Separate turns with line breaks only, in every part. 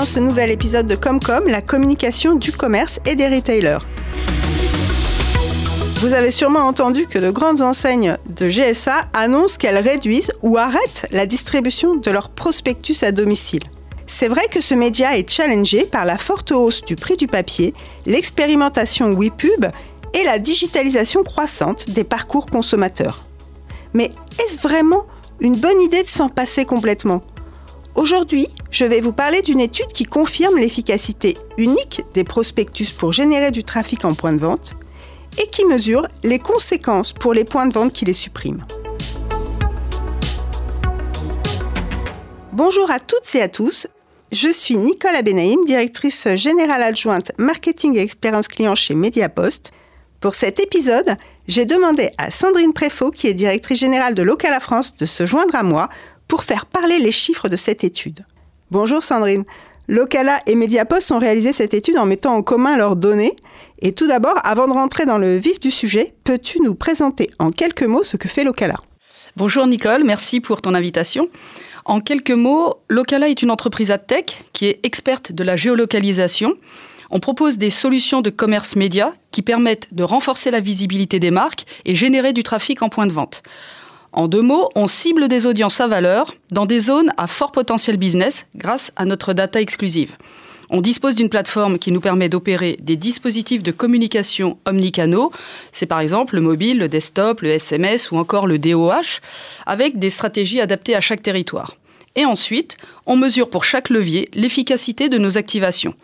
dans ce nouvel épisode de Comcom, la communication du commerce et des retailers. Vous avez sûrement entendu que de grandes enseignes de GSA annoncent qu'elles réduisent ou arrêtent la distribution de leurs prospectus à domicile. C'est vrai que ce média est challengé par la forte hausse du prix du papier, l'expérimentation WePub et la digitalisation croissante des parcours consommateurs. Mais est-ce vraiment une bonne idée de s'en passer complètement? Aujourd'hui, je vais vous parler d'une étude qui confirme l'efficacité unique des prospectus pour générer du trafic en point de vente et qui mesure les conséquences pour les points de vente qui les suppriment. Bonjour à toutes et à tous, je suis Nicole Abenaïm, directrice générale adjointe marketing et expérience client chez Mediapost. Pour cet épisode, j'ai demandé à Sandrine Préfaux, qui est directrice générale de Locala France, de se joindre à moi pour faire parler les chiffres de cette étude. Bonjour Sandrine. Locala et Mediapost ont réalisé cette étude en mettant en commun leurs données. Et tout d'abord, avant de rentrer dans le vif du sujet, peux-tu nous présenter en quelques mots ce que fait Locala?
Bonjour Nicole, merci pour ton invitation. En quelques mots, Locala est une entreprise ad tech qui est experte de la géolocalisation. On propose des solutions de commerce média qui permettent de renforcer la visibilité des marques et générer du trafic en point de vente. En deux mots, on cible des audiences à valeur dans des zones à fort potentiel business grâce à notre data exclusive. On dispose d'une plateforme qui nous permet d'opérer des dispositifs de communication omnicanaux. C'est par exemple le mobile, le desktop, le SMS ou encore le DOH, avec des stratégies adaptées à chaque territoire. Et ensuite, on mesure pour chaque levier l'efficacité de nos activations.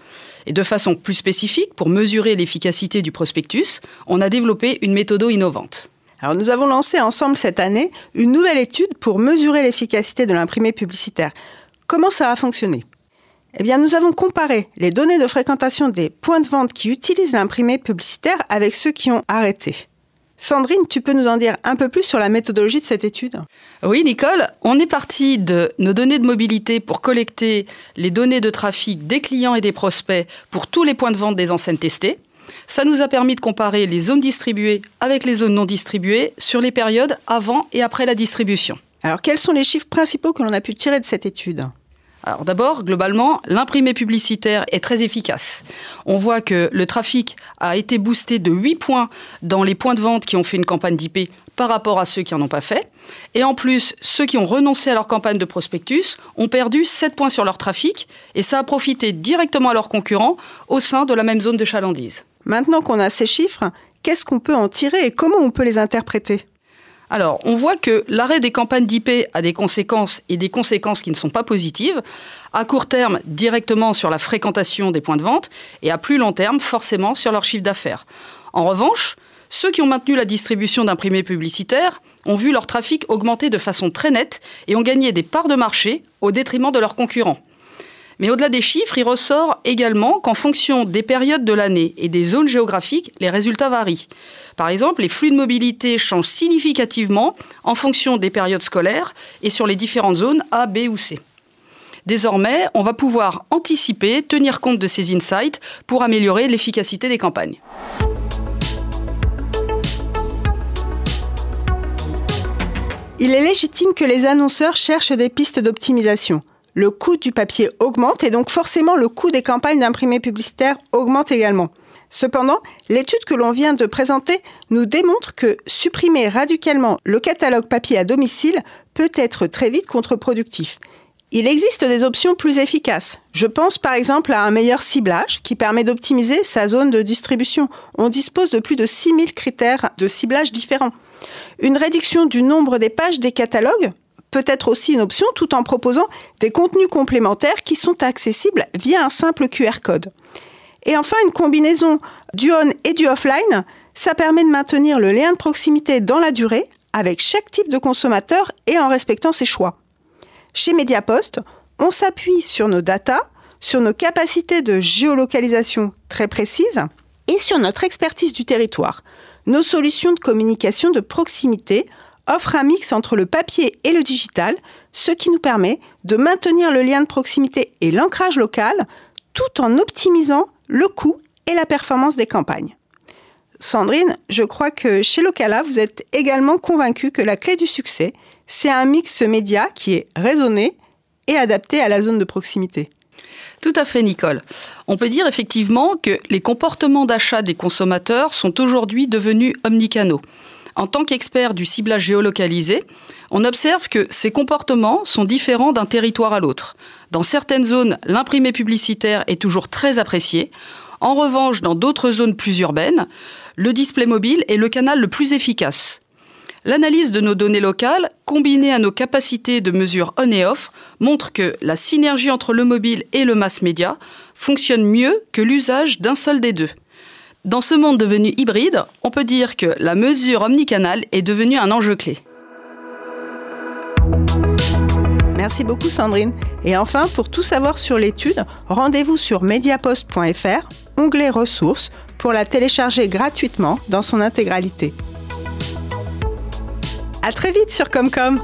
Et de façon plus spécifique, pour mesurer l'efficacité du prospectus, on a développé une méthode innovante.
Nous avons lancé ensemble cette année une nouvelle étude pour mesurer l'efficacité de l'imprimé publicitaire. Comment ça a fonctionné? Eh bien nous avons comparé les données de fréquentation des points de vente qui utilisent l'imprimé publicitaire avec ceux qui ont arrêté. Sandrine, tu peux nous en dire un peu plus sur la méthodologie de cette étude?
Oui, Nicole, on est parti de nos données de mobilité pour collecter les données de trafic des clients et des prospects pour tous les points de vente des enseignes testées. Ça nous a permis de comparer les zones distribuées avec les zones non distribuées sur les périodes avant et après la distribution.
Alors quels sont les chiffres principaux que l'on a pu tirer de cette étude?
Alors d'abord, globalement, l'imprimé publicitaire est très efficace. On voit que le trafic a été boosté de 8 points dans les points de vente qui ont fait une campagne d'IP par rapport à ceux qui n'en ont pas fait. Et en plus, ceux qui ont renoncé à leur campagne de prospectus ont perdu 7 points sur leur trafic et ça a profité directement à leurs concurrents au sein de la même zone de chalandise.
Maintenant qu'on a ces chiffres, qu'est-ce qu'on peut en tirer et comment on peut les interpréter?
Alors, on voit que l'arrêt des campagnes d'IP a des conséquences et des conséquences qui ne sont pas positives. À court terme, directement sur la fréquentation des points de vente et à plus long terme, forcément, sur leur chiffre d'affaires. En revanche, ceux qui ont maintenu la distribution d'imprimés publicitaires ont vu leur trafic augmenter de façon très nette et ont gagné des parts de marché au détriment de leurs concurrents. Mais au-delà des chiffres, il ressort également qu'en fonction des périodes de l'année et des zones géographiques, les résultats varient. Par exemple, les flux de mobilité changent significativement en fonction des périodes scolaires et sur les différentes zones A, B ou C. Désormais, on va pouvoir anticiper, tenir compte de ces insights pour améliorer l'efficacité des campagnes.
Il est légitime que les annonceurs cherchent des pistes d'optimisation le coût du papier augmente et donc forcément le coût des campagnes d'imprimés publicitaires augmente également. Cependant, l'étude que l'on vient de présenter nous démontre que supprimer radicalement le catalogue papier à domicile peut être très vite contre-productif. Il existe des options plus efficaces. Je pense par exemple à un meilleur ciblage qui permet d'optimiser sa zone de distribution. On dispose de plus de 6000 critères de ciblage différents. Une réduction du nombre des pages des catalogues peut être aussi une option tout en proposant des contenus complémentaires qui sont accessibles via un simple QR code. Et enfin, une combinaison du on et du offline, ça permet de maintenir le lien de proximité dans la durée avec chaque type de consommateur et en respectant ses choix. Chez Mediapost, on s'appuie sur nos data, sur nos capacités de géolocalisation très précises et sur notre expertise du territoire. Nos solutions de communication de proximité offre un mix entre le papier et le digital, ce qui nous permet de maintenir le lien de proximité et l'ancrage local tout en optimisant le coût et la performance des campagnes. Sandrine, je crois que chez Locala, vous êtes également convaincue que la clé du succès, c'est un mix média qui est raisonné et adapté à la zone de proximité.
Tout à fait, Nicole. On peut dire effectivement que les comportements d'achat des consommateurs sont aujourd'hui devenus omnicanaux. En tant qu'expert du ciblage géolocalisé, on observe que ces comportements sont différents d'un territoire à l'autre. Dans certaines zones, l'imprimé publicitaire est toujours très apprécié. En revanche, dans d'autres zones plus urbaines, le display mobile est le canal le plus efficace. L'analyse de nos données locales, combinée à nos capacités de mesure on et off, montre que la synergie entre le mobile et le mass média fonctionne mieux que l'usage d'un seul des deux. Dans ce monde devenu hybride, on peut dire que la mesure omnicanale est devenue un enjeu clé.
Merci beaucoup Sandrine. Et enfin, pour tout savoir sur l'étude, rendez-vous sur mediapost.fr, onglet ressources, pour la télécharger gratuitement dans son intégralité. À très vite sur Comcom.